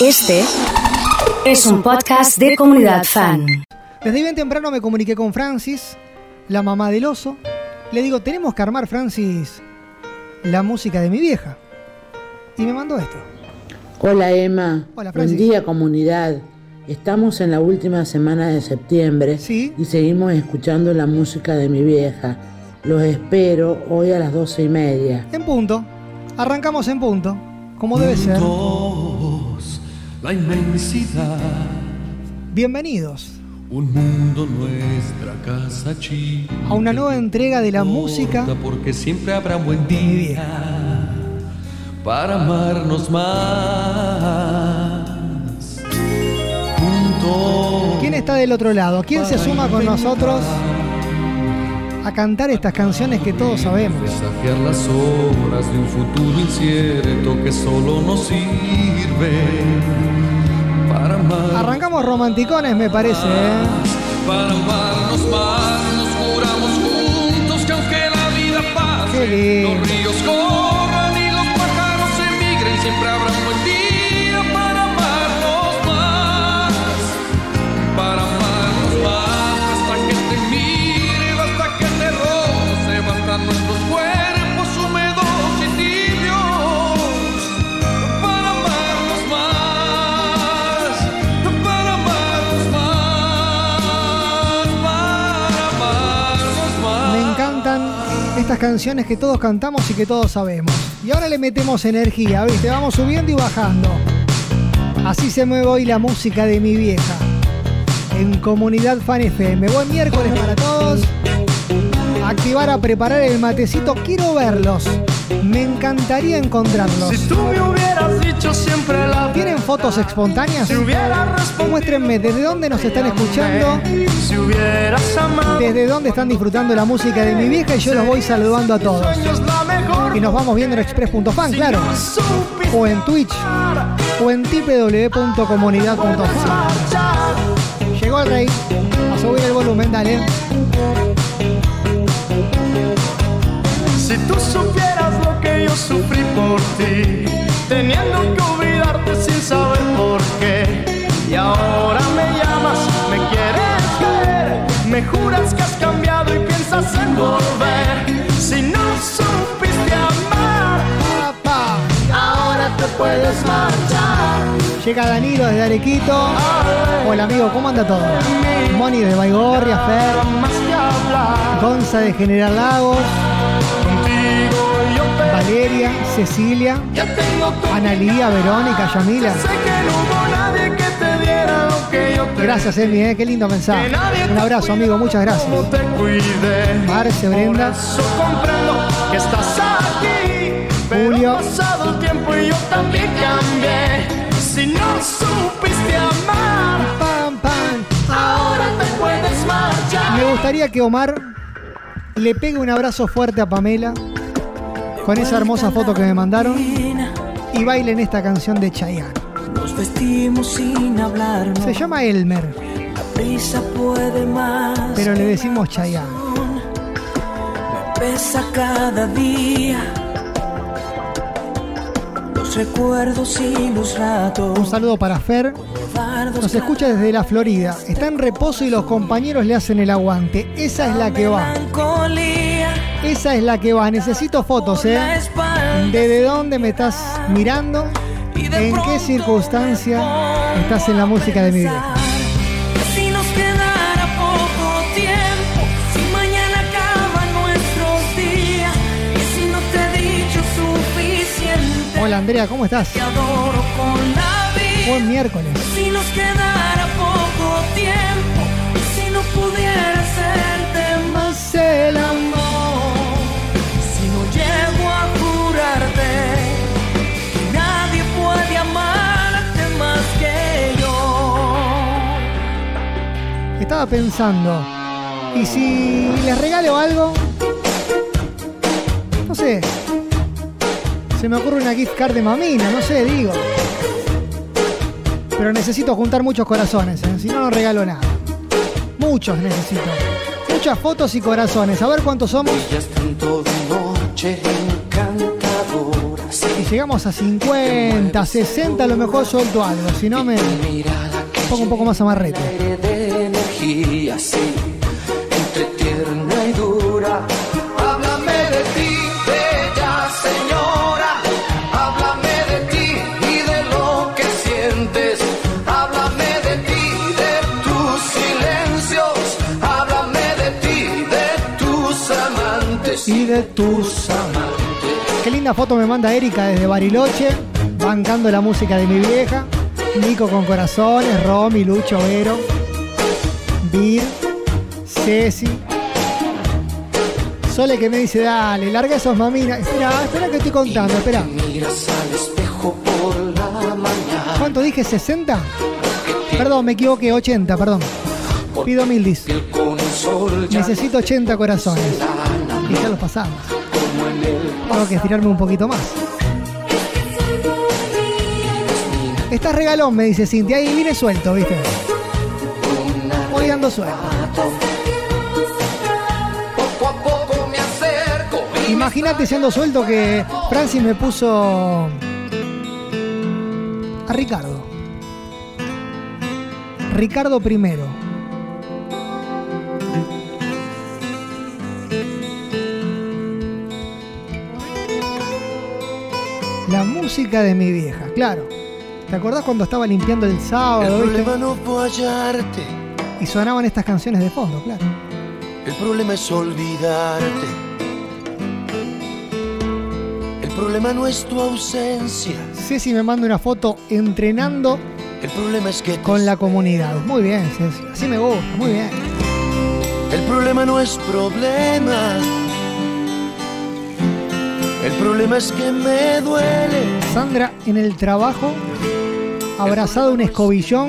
Este es un podcast de comunidad fan. Desde bien temprano me comuniqué con Francis, la mamá del oso. Le digo, tenemos que armar, Francis, la música de mi vieja. Y me mandó esto. Hola Emma, Hola, buen Francis. día comunidad. Estamos en la última semana de septiembre Sí. y seguimos escuchando la música de mi vieja. Los espero hoy a las doce y media. En punto. Arrancamos en punto. Como debe ser. La inmensidad, Bienvenidos un mundo nuestra casa chica. a una nueva entrega de la música. Porque siempre habrá un buen día para amarnos más. Juntos. ¿Quién está del otro lado? ¿Quién se suma con nosotros a cantar estas canciones que todos sabemos? Desafiar las horas de un futuro incierto que solo nos sirve para amar. Arrancamos romanticones, me parece. ¿eh? Para amarnos más, nos juntos que aunque la vida pase, los ríos corran y los pájaros emigren, siempre habrá canciones que todos cantamos y que todos sabemos. Y ahora le metemos energía, ¿viste? Vamos subiendo y bajando. Así se mueve hoy la música de mi vieja. En Comunidad Fan FM. Buen miércoles para todos. Activar a preparar el matecito. Quiero verlos. Me encantaría encontrarlos. Si tú me hubieras dicho siempre la ¿Tienen fotos espontáneas? Si Muéstrenme desde dónde nos están escuchando, Si hubieras amado desde dónde están disfrutando la música de mi vieja y yo los voy saludando a todos. Y nos vamos viendo en express.fan, claro. O en Twitch. O en www.comunidad.fan. Llegó el rey. A subir el volumen, dale. Si tú supieras yo sufrí por ti Teniendo que olvidarte sin saber por qué Y ahora me llamas, me quieres ver Me juras que has cambiado y piensas en volver Si no supiste amar Papá. Ahora te puedes marchar Llega Danilo desde Arequito. Hola amigo, ¿cómo anda todo? Moni de Baigorria, Fer. Gonza de General Lagos. Valeria, Cecilia, Analía, Verónica, Yamila. Gracias, Emi, eh, qué lindo mensaje. Un abrazo, amigo, muchas gracias. Marce, Brenda. Julio. Si no supiste amar, ahora te puedes marchar. Me gustaría que Omar le pegue un abrazo fuerte a Pamela con esa hermosa foto que me mandaron y bailen esta canción de Chayanne. Nos vestimos sin hablar, Se llama Elmer, la prisa puede más. pero le decimos Chayanne. Me pesa cada día. Los recuerdos y los ratos. Un saludo para Fer, nos escucha desde la Florida. Está en reposo y los compañeros le hacen el aguante. Esa es la que va. Esa es la que va. Necesito fotos, ¿eh? ¿Desde dónde me estás mirando? ¿En qué circunstancia estás en la música de mi vida? Hola Andrea, ¿cómo estás? te adoro con la vida. Buen miércoles. Estaba pensando, ¿y si les regalo algo? No sé. Se me ocurre una gift card de mamina, no sé, digo. Pero necesito juntar muchos corazones, ¿eh? si no, no regalo nada. Muchos necesito. Muchas fotos y corazones. A ver cuántos somos. Y llegamos a 50, 60, a lo mejor suelto algo. Si no, me pongo un poco más amarrete. Energía, sí, entre tierna y dura. Háblame de ti, bella señora. Háblame de ti y de lo que sientes. Háblame de ti, de tus silencios. Háblame de ti, de tus amantes Y de tus amantes. Qué linda foto me manda Erika desde Bariloche, bancando la música de mi vieja. Nico con corazones, Romy, Lucho, Vero, Vir, Ceci. Sole que me dice, dale, larga esos maminas. Espera, espera que estoy contando, espera. ¿Cuánto dije? ¿60? Perdón, me equivoqué, 80, perdón. Pido mil dis. Necesito 80 corazones. Y ya los pasamos. Tengo que estirarme un poquito más. Estás regalón, me dice Cintia. Y vine suelto, ¿viste? Voy dando suelto. poco a poco me acerco. Imagínate siendo suelto que Francis me puso a Ricardo. Ricardo primero. La música de mi vieja, claro. ¿Te acordás cuando estaba limpiando el sábado El viste? problema no fue hallarte, y sonaban estas canciones de fondo, claro? el problema es olvidarte. El problema no es tu ausencia, Ceci me manda una foto entrenando el problema es que te con la comunidad. Muy bien, Ceci. Así me gusta, muy bien. El problema no es problema. El problema es que me duele. Sandra en el trabajo, abrazado a un escobillón,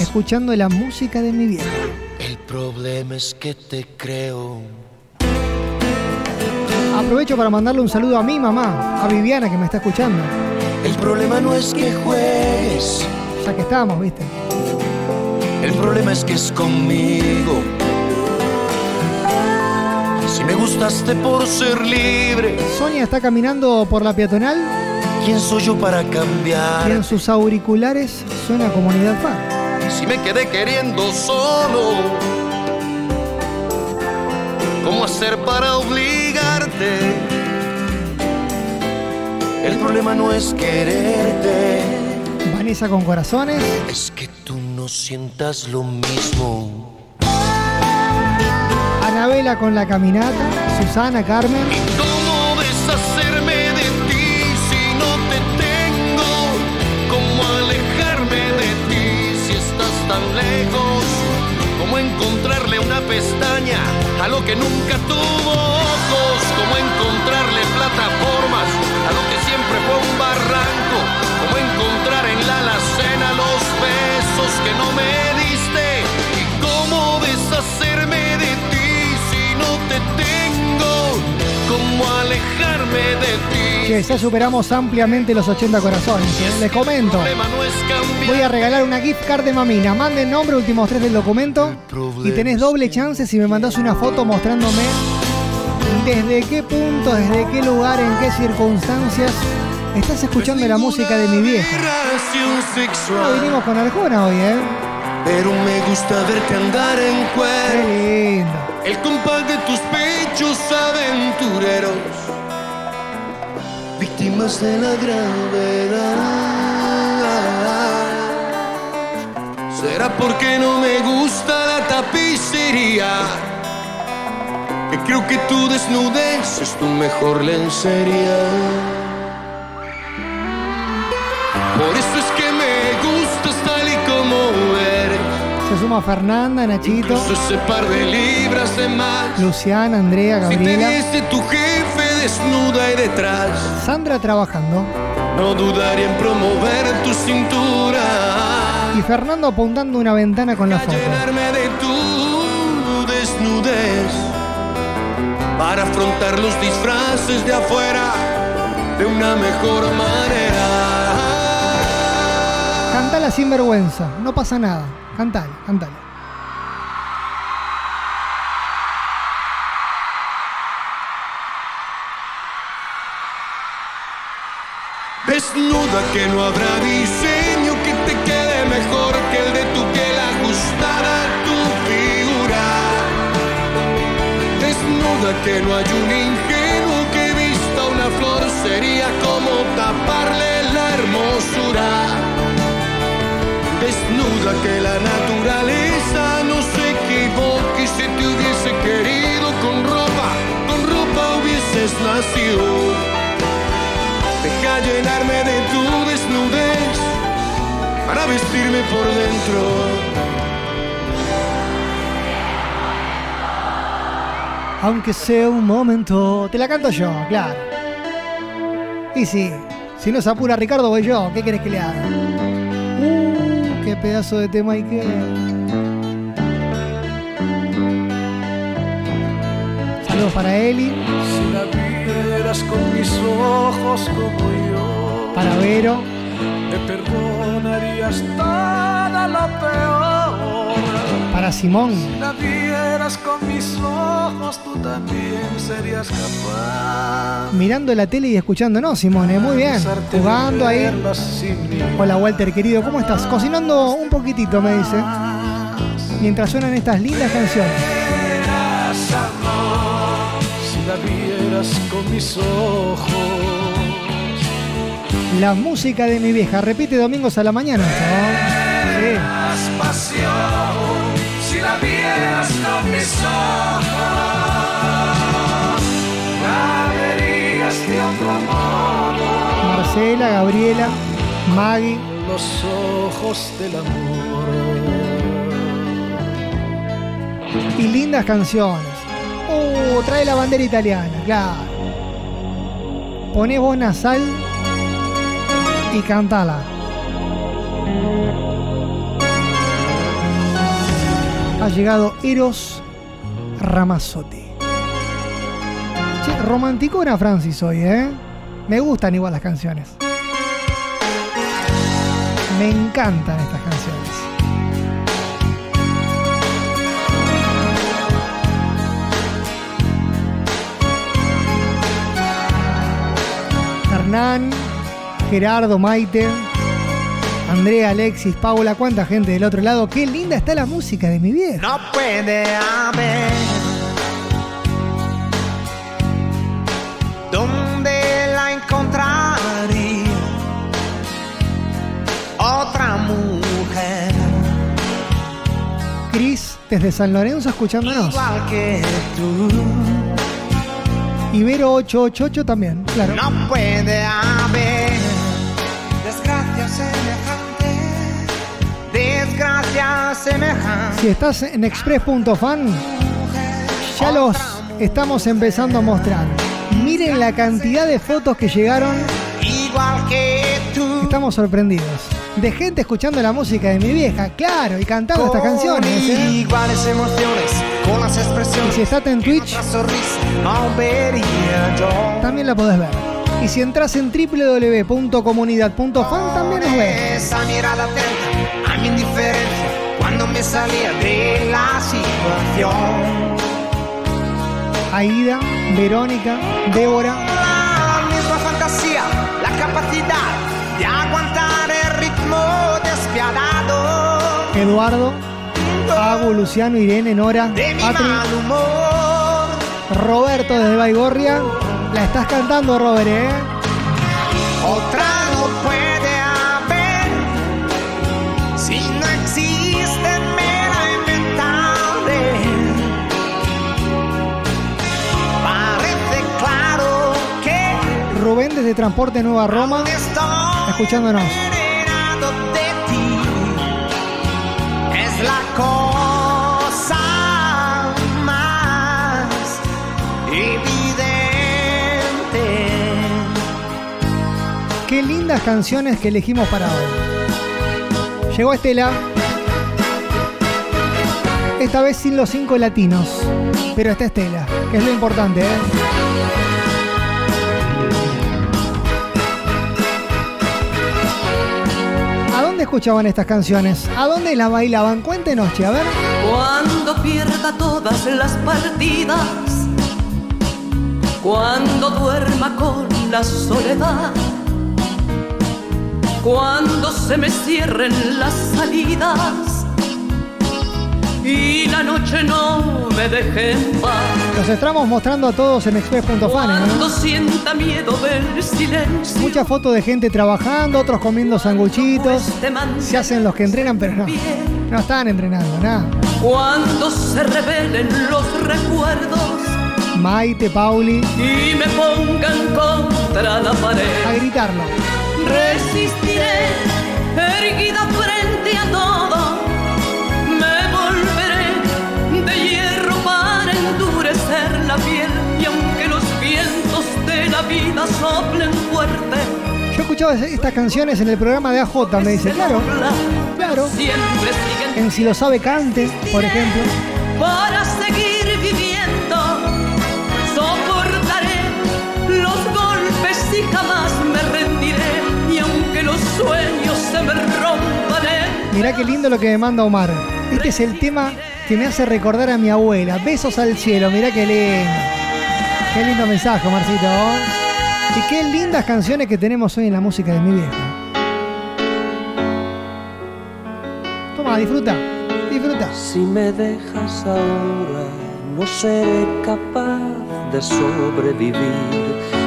escuchando la música de mi vieja. El problema es que te creo. Aprovecho para mandarle un saludo a mi mamá, a Viviana que me está escuchando, El problema no es que juegues. ya que estamos, ¿viste? El problema es que es conmigo. Si me gustaste por ser libre, Sonia está caminando por la peatonal ¿quién soy yo para y en cambiar? sus auriculares suena comunidad fan. Si me quedé queriendo solo, ¿cómo hacer para obligarte? El problema no es quererte, Vanessa con corazones, es que tú no sientas lo mismo. Anabela con la caminata, Susana, Carmen, lejos? ¿Cómo encontrarle una pestaña a lo que nunca tuvo ojos? ¿Cómo encontrarle plataformas a lo que siempre fue un barranco? ¿Cómo encontrar en la alacena los besos que no me diste? ¿Y cómo deshacerme ¿Cómo alejarme de ti? que ya superamos ampliamente los 80 corazones. ¿eh? Les comento. Voy a regalar una gift card de mamina. Manden nombre, últimos tres del documento. Y tenés doble chance si me mandás una foto mostrándome desde qué punto, desde qué lugar, en qué circunstancias estás escuchando la música de mi vieja. No, vinimos con Arjona hoy, ¿eh? pero me gusta verte andar en cuero. Qué lindo. El compás de tus pechos de la gravedad. ¿Será porque no me gusta la tapicería? Que creo que tu desnudez es tu mejor lencería. Por eso es que me gustas tal y como eres. Se suma Fernanda, Nachito, Incluso ese par de libras de más. Luciana, Andrea, Si te Gabriela. viese tu jefe desnuda y detrás, Sandra trabajando. no dudaría en promover tu cintura. Y Fernando apuntando una ventana con la foto. llenarme de tu desnudez. Para afrontar los disfraces de afuera de una mejor manera. Cantala sin vergüenza, no pasa nada. Cantala, cantala. Desnuda que no habrá diseño que te quede mejor que el de tu piel ajustada a tu figura. Desnuda que no hay un ingenuo que vista una flor sería como taparle la hermosura. Desnuda que la naturaleza no se equivoque si te hubiese querido con ropa, con ropa hubieses nacido. Llenarme de tu desnudez para vestirme por dentro. Aunque sea un momento. Te la canto yo, claro. Y sí, si no se apura Ricardo, voy yo. ¿Qué querés que le haga? Uh, qué pedazo de tema hay que. Saludos para Eli. La vieras con mis ojos como yo, Para Vero. te perdonarías toda lo peor. Para Simón. Si la vieras con mis ojos, tú también serías capaz. Mirando la tele y escuchándonos, Simón. ¿eh? Muy bien. Jugando ahí. Hola Walter, querido. ¿Cómo estás? Cocinando un poquitito, me dice. Mientras suenan estas lindas canciones. Mis ojos. La música de mi vieja. Repite domingos a la mañana. Más pasión, si la vieras con mis ojos, la verías de otro modo. Sí. Marcela, Gabriela, Maggie. Los ojos del amor. Y lindas canciones. Uh, trae la bandera italiana, claro. Poné voz nasal y cantala. Ha llegado Eros Ramazzotti. Che, romanticona Francis hoy, ¿eh? Me gustan igual las canciones. Me encantan estas Hernán, Gerardo, Maite, Andrea, Alexis, Paula, cuánta gente del otro lado. Qué linda está la música de mi vieja. No puede haber donde la encontraría otra mujer Cris, desde San Lorenzo, escuchándonos. igual que tú. Ibero 888 también, claro. No puede haber desgracia semejante, desgracia semejante. Si estás en express.fan, ya los estamos empezando a mostrar. Miren la cantidad de fotos que llegaron. Igual que tú. Estamos sorprendidos. De gente escuchando la música de mi vieja, claro, y cantando estas canciones. ¿eh? Iguales emociones, Y si estás en Twitch, también la podés ver. Y si entras en www.comunidad.fan, también nos ves. A mi indiferencia cuando me salía de la situación. Aida, Verónica, Débora, La misma fantasía, la capacidad de aguantar el ritmo despiadado Eduardo, Agu, Luciano, Irene, Nora, de mi Patri, mal humor. Roberto desde Baigorria. La estás cantando, Robert, ¿eh? Otra no puede haber si no existe mera inventable. Parece claro que Rubén desde Transporte Nueva Roma, escuchándonos. Canciones que elegimos para hoy. Llegó Estela. Esta vez sin los cinco latinos. Pero está Estela, que es lo importante, ¿eh? ¿A dónde escuchaban estas canciones? ¿A dónde las bailaban? Cuéntenos, che, a ver. Cuando pierda todas las partidas, cuando duerma con la soledad, Cuando se me cierren las salidas y la noche no me deje en paz. Los estamos mostrando a todos en express.fan. ¿eh? Cuando sienta miedo del silencio. Muchas fotos de gente trabajando, otros comiendo sanguchitos. este Se hacen los que entrenan, pero no. No están entrenando, nada. Cuando se revelen los recuerdos Maite, Pauli, y me pongan contra la a pared. gritarlo. Resistiré, erguida frente a todo. Me volveré de hierro para endurecer la piel. Y aunque los vientos de la vida soplen fuerte, Yo escuchaba estas canciones en el programa de AJ, me dice, claro, claro. En Si lo sabe cante, por ejemplo. para seguir sueños se me rompan en Mirá qué lindo lo que me manda Omar. Este es el tema que me hace recordar a mi abuela. Besos al cielo, mirá qué lindo. Qué lindo mensaje, Marcito. Y qué lindas canciones que tenemos hoy en la música de mi vieja. Toma, disfruta, disfruta. Si me dejas ahora, no seré capaz de sobrevivir.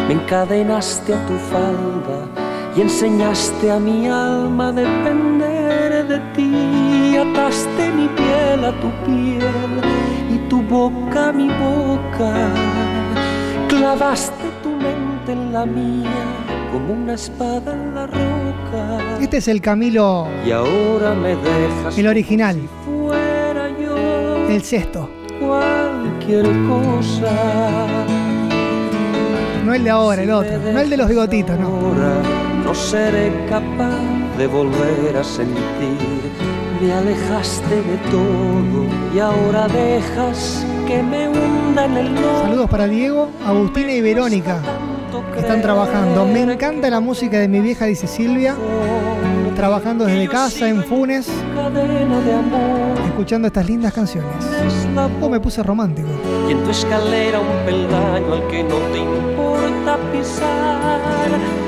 Me encadenaste a tu falda y enseñaste a mi alma a depender de ti. Ataste mi piel a tu piel y tu boca a mi boca. Clavaste tu mente en la mía como una espada en la roca. Este es el Camilo, Y ahora me dejas el original, si fuera yo el sexto. cualquier cosa. No el de ahora, el otro. No el de los bigotitos, no. No seré capaz de volver a sentir. Me alejaste de todo y ahora dejas que me hunda en el lodo. Saludos para Diego, Agustina y Verónica. que Están trabajando. Me encanta la música de mi vieja, dice Silvia. Trabajando desde casa en Funes, escuchando estas lindas canciones. Oh, me puse romántico. y en tu escalera un peldaño al que no te importa pisar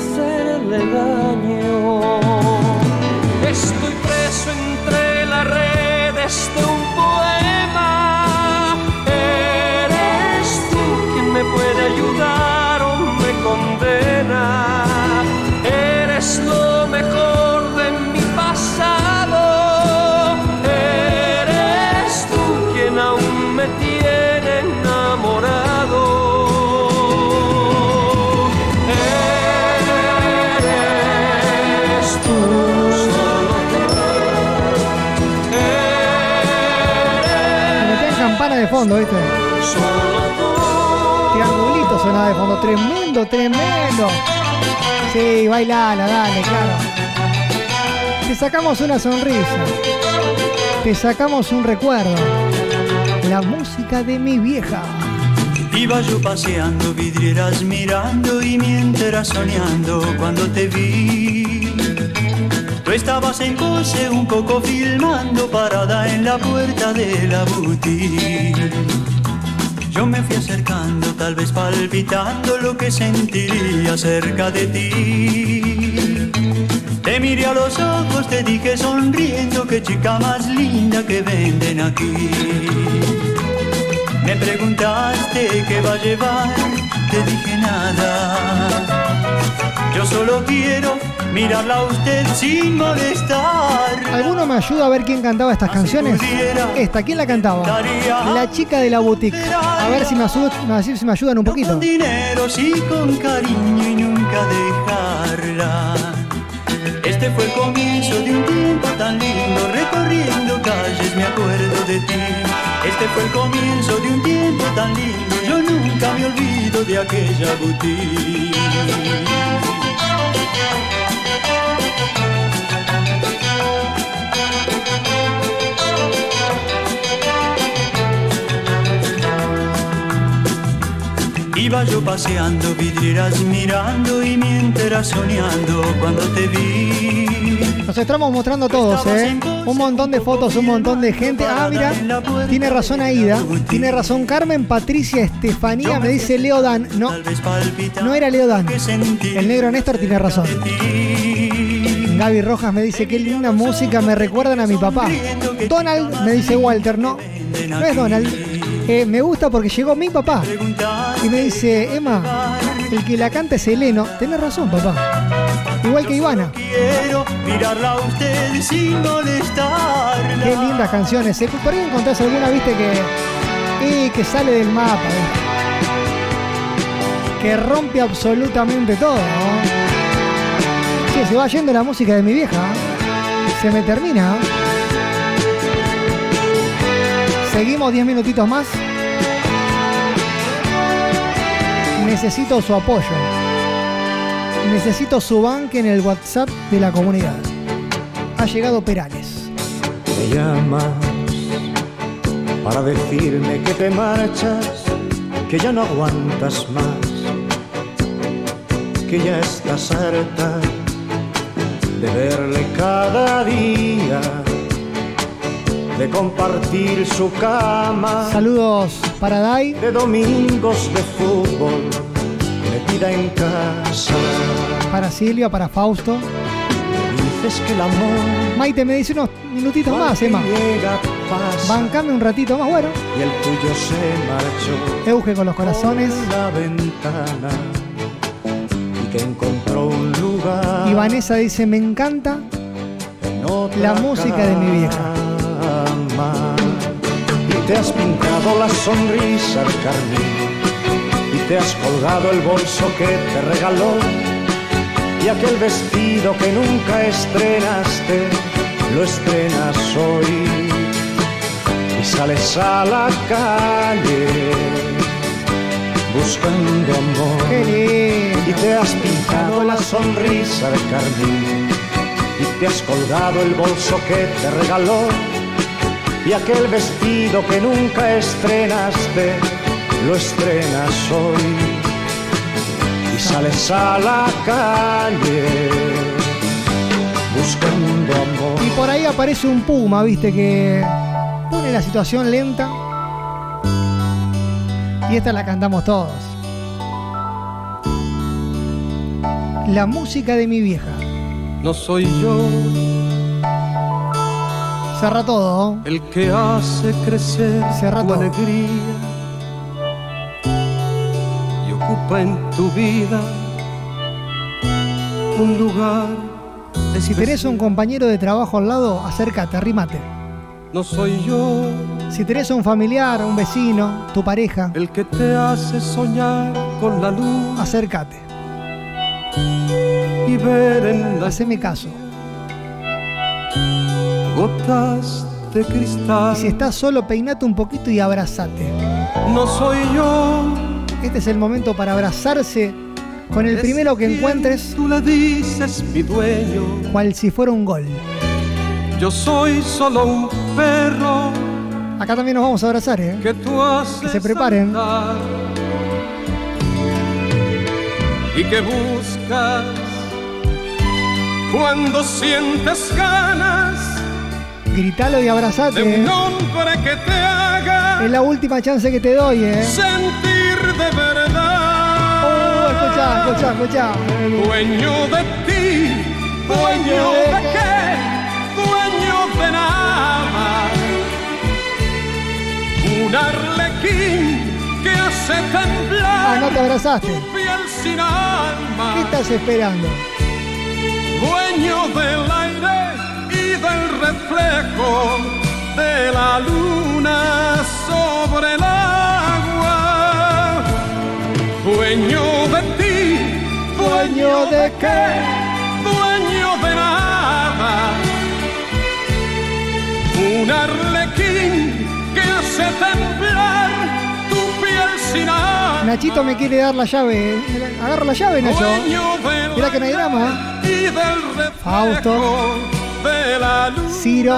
hacerle daño. Fondo, ¿viste? Triangulito sonaba de fondo. Tremendo, tremendo. Sí, bailala, dale, claro. Te sacamos una sonrisa. Te sacamos un recuerdo. La música de mi vieja. Iba yo paseando, vidrieras mirando y mientras soñando cuando te vi. Estabas en pose un poco filmando parada en la puerta de la boutique. Yo me fui acercando, tal vez palpitando lo que sentiría cerca de ti. Te miré a los ojos, te dije sonriendo, qué chica más linda que venden aquí. Me preguntaste qué va a llevar, te dije nada. Yo solo quiero mirarla a usted sin molestar. ¿Alguno me ayuda a ver quién cantaba estas canciones? Esta, ¿quién la cantaba? La chica de la boutique. A ver si me, si me ayudan un poquito. con dinero, sí con cariño y nunca dejarla. Este fue el comienzo de un tiempo tan lindo, recorriendo calles me acuerdo de ti. Este fue el comienzo de un tiempo tan lindo, yo nunca me olvido de aquella boutique. Iba yo paseando, vidrieras mirando y mientras soñando cuando te vi. Nos estamos mostrando todos, ¿eh? Un montón de fotos, un montón de gente. Ah, mira, tiene razón Aida, tiene razón Carmen, Patricia, Estefanía, me dice Leo Dan. No, no era Leo Dan. que sentí El negro Néstor tiene razón. Gaby Rojas me dice, qué linda música, me recuerdan a mi papá. Donald me dice Walter, no, no es Donald. Eh, me gusta porque llegó mi papá. Y me dice, Emma, el que la canta es Heleno. Tenés razón, papá. Igual que Ivana. Quiero mirarla a usted sin molestarla. Qué lindas canciones. ¿eh? Por ahí encontrás alguna, viste, que, y que sale del mapa. ¿eh? Que rompe absolutamente todo. Se va yendo la música de mi vieja. Se me termina. Seguimos 10 minutitos más. Necesito su apoyo. Necesito su banque en el WhatsApp de la comunidad. Ha llegado Perales. Me llamas para decirme que te marchas, que ya no aguantas más, que ya estás harta de verle cada día, de compartir su cama, Saludos para Dai. de domingos de fútbol, metida en casa. Para Silvia, para Fausto. Dices que el amor Maite me dice unos minutitos más, Emma. pasa, Bancame un ratito más, bueno. y el tuyo se marchó. Euge con los corazones. la ventana y que encontró lugar Y Vanessa dice, me encanta la música de mi vieja. y te has pintado la sonrisa de carmín. Y te has colgado el bolso que te regaló. Y aquel vestido que nunca estrenaste lo estrenas hoy. Y sales a la calle buscando amor. Y te has pintado la sonrisa de carmín. Y te has colgado el bolso que te regaló. Y aquel vestido que nunca estrenaste lo estrenas hoy. Y sales a la calle buscando amor. Y por ahí aparece un puma, viste, que pone la situación lenta. Y esta la cantamos todos. La música de mi vieja. No soy yo Cerra todo. ¿no? el que hace crecer Cierra tu todo. alegría y ocupa en tu vida un lugar. Si tenés un compañero de trabajo al lado, acércate, arrímate. No soy yo Si tenés un familiar, un vecino, tu pareja, el que te hace soñar con la luz acércate. y ver en las Haceme caso. gotas de cristal. Y si estás solo, peinate un poquito y abrazate. No soy yo Este es el momento para abrazarse con el primero que encuentres, Tú le dices mi dueño. cual si fuera un gol. Yo soy solo un perro Acá también nos vamos a abrazar, ¿eh? que tú haces Que se preparen. andar y que buscas cuando sientes ganas Gritalo y de abrazate. un ¿eh? hombre que te haga Es la última chance que te doy, ¿eh? sentir de verdad. Oh, escuchá, escuchá, escuchá. Dueño de ti, dueño de Un arlequín que hace temblar Ah, no te abrazaste. tu piel sin alma. ¿Qué estás esperando? Dueño del aire y del reflejo de la luna sobre el agua. Dueño de ti, ¿Dueño de qué? dueño de nada. Un arlequín que hace temblar tu piel sin alma. Nachito me quiere dar la llave. Agarra la llave, Nacho. Mirá que no hay drama. Fausto. Ciro.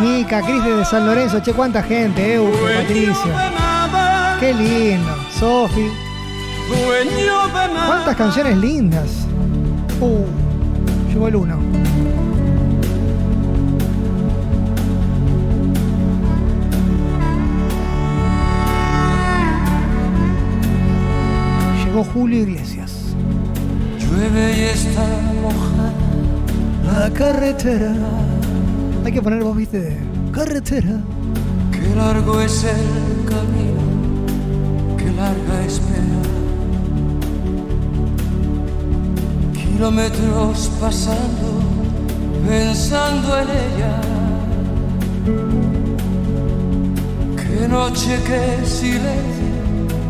Mica, Cris de San Lorenzo. Che, cuánta gente, eh. Patricio. Qué lindo. Sofi. Cuántas canciones lindas. Uh, llegó el uno. Julio Iglesias. llueve y está mojada La carretera. Hay que poner voz, viste, de carretera. Qué largo es el camino, qué larga espera. Kilómetros pasando, pensando en ella. Qué noche, qué silencio,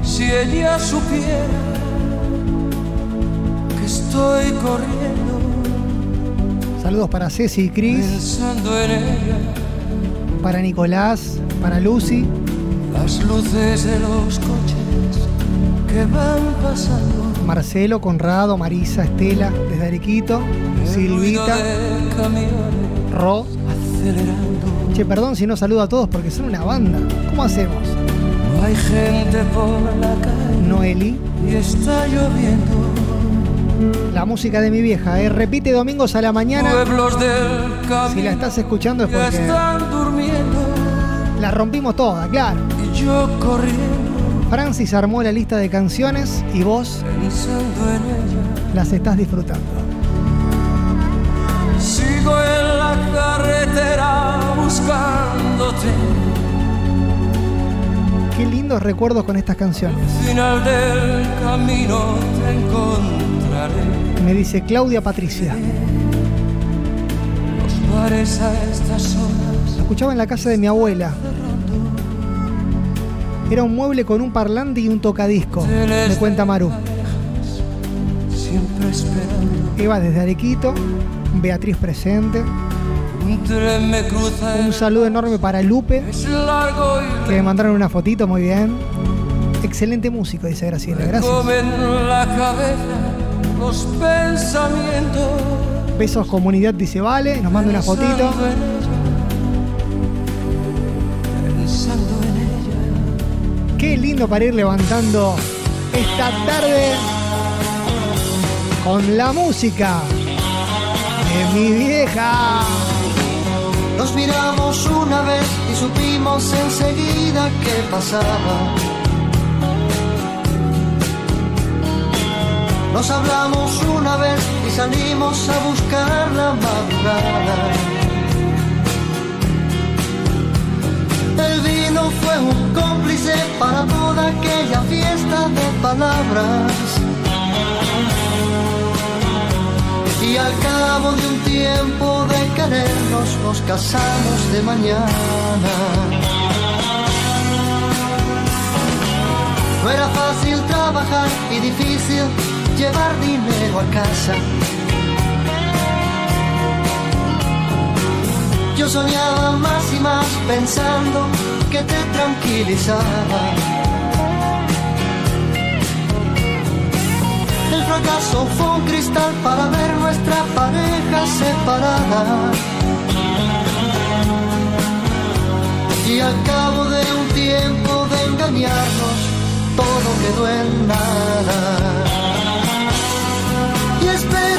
si ella supiera estoy corriendo, Saludos para Ceci y Cris, para Nicolás, para Lucy. Las luces de los coches que van pasando. Marcelo, Conrado, Marisa, Estela, desde Arequito, Silvita, Ro. acelerando. Che, perdón si no saludo a todos porque son una banda. ¿Cómo hacemos? No hay gente por la calle Noeli, y está lloviendo. La música de mi vieja, ¿eh? repite domingos a la mañana. Pueblos del camino Si la estás escuchando es porque están durmiendo la rompimos toda, claro. y yo corriendo Francis armó la lista de canciones y vos pensando en ella. las estás disfrutando. Sigo en la carretera buscándote. Qué lindos recuerdos con estas canciones. Final del camino te. Me dice Claudia Patricia. Lo escuchaba en la casa de mi abuela. Era un mueble con un parlante y un tocadisco, me cuenta Maru. Eva desde Arequito, Beatriz presente. Un saludo enorme para Lupe, que me mandaron una fotito, muy bien. Excelente músico, dice Graciela. Gracias. Los pensamientos. Besos comunidad, dice Vale. Nos manda una fotito. Pensando en ella. Pensando en ella. Qué lindo para ir levantando esta tarde con la música de mi vieja. Nos miramos una vez y supimos enseguida qué pasaba. Nos hablamos una vez y salimos a buscar la madrugada. El vino fue un cómplice para toda aquella fiesta de palabras. Y al cabo de un tiempo de querernos nos casamos de mañana. No era fácil trabajar y difícil llevar dinero a casa. Yo soñaba más y más pensando que te tranquilizaba. El fracaso fue un cristal para ver nuestra pareja separada. Y al cabo de un tiempo de engañarnos, todo quedó en nada. Y espero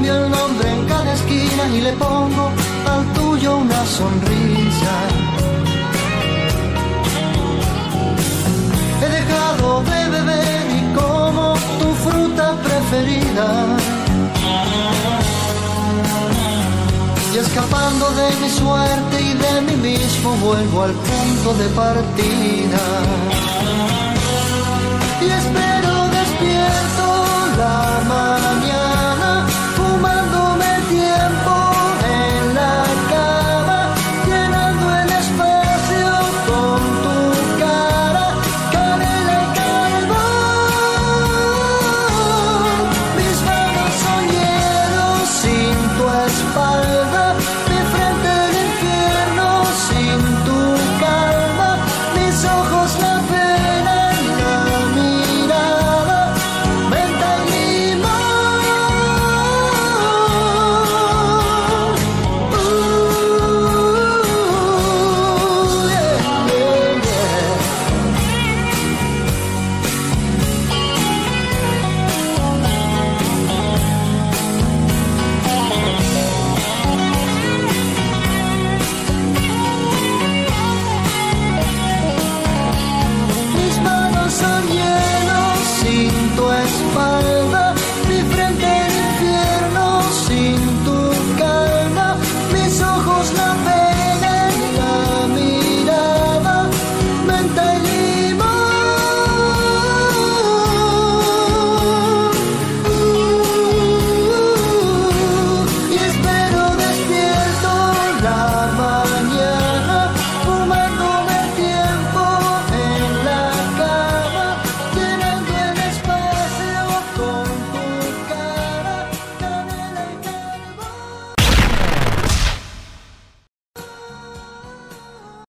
cambio el nombre en cada esquina y le pongo al tuyo una sonrisa. He dejado de beber y como tu fruta preferida. Y escapando de mi suerte y de mí mismo vuelvo al punto de partida. Y espero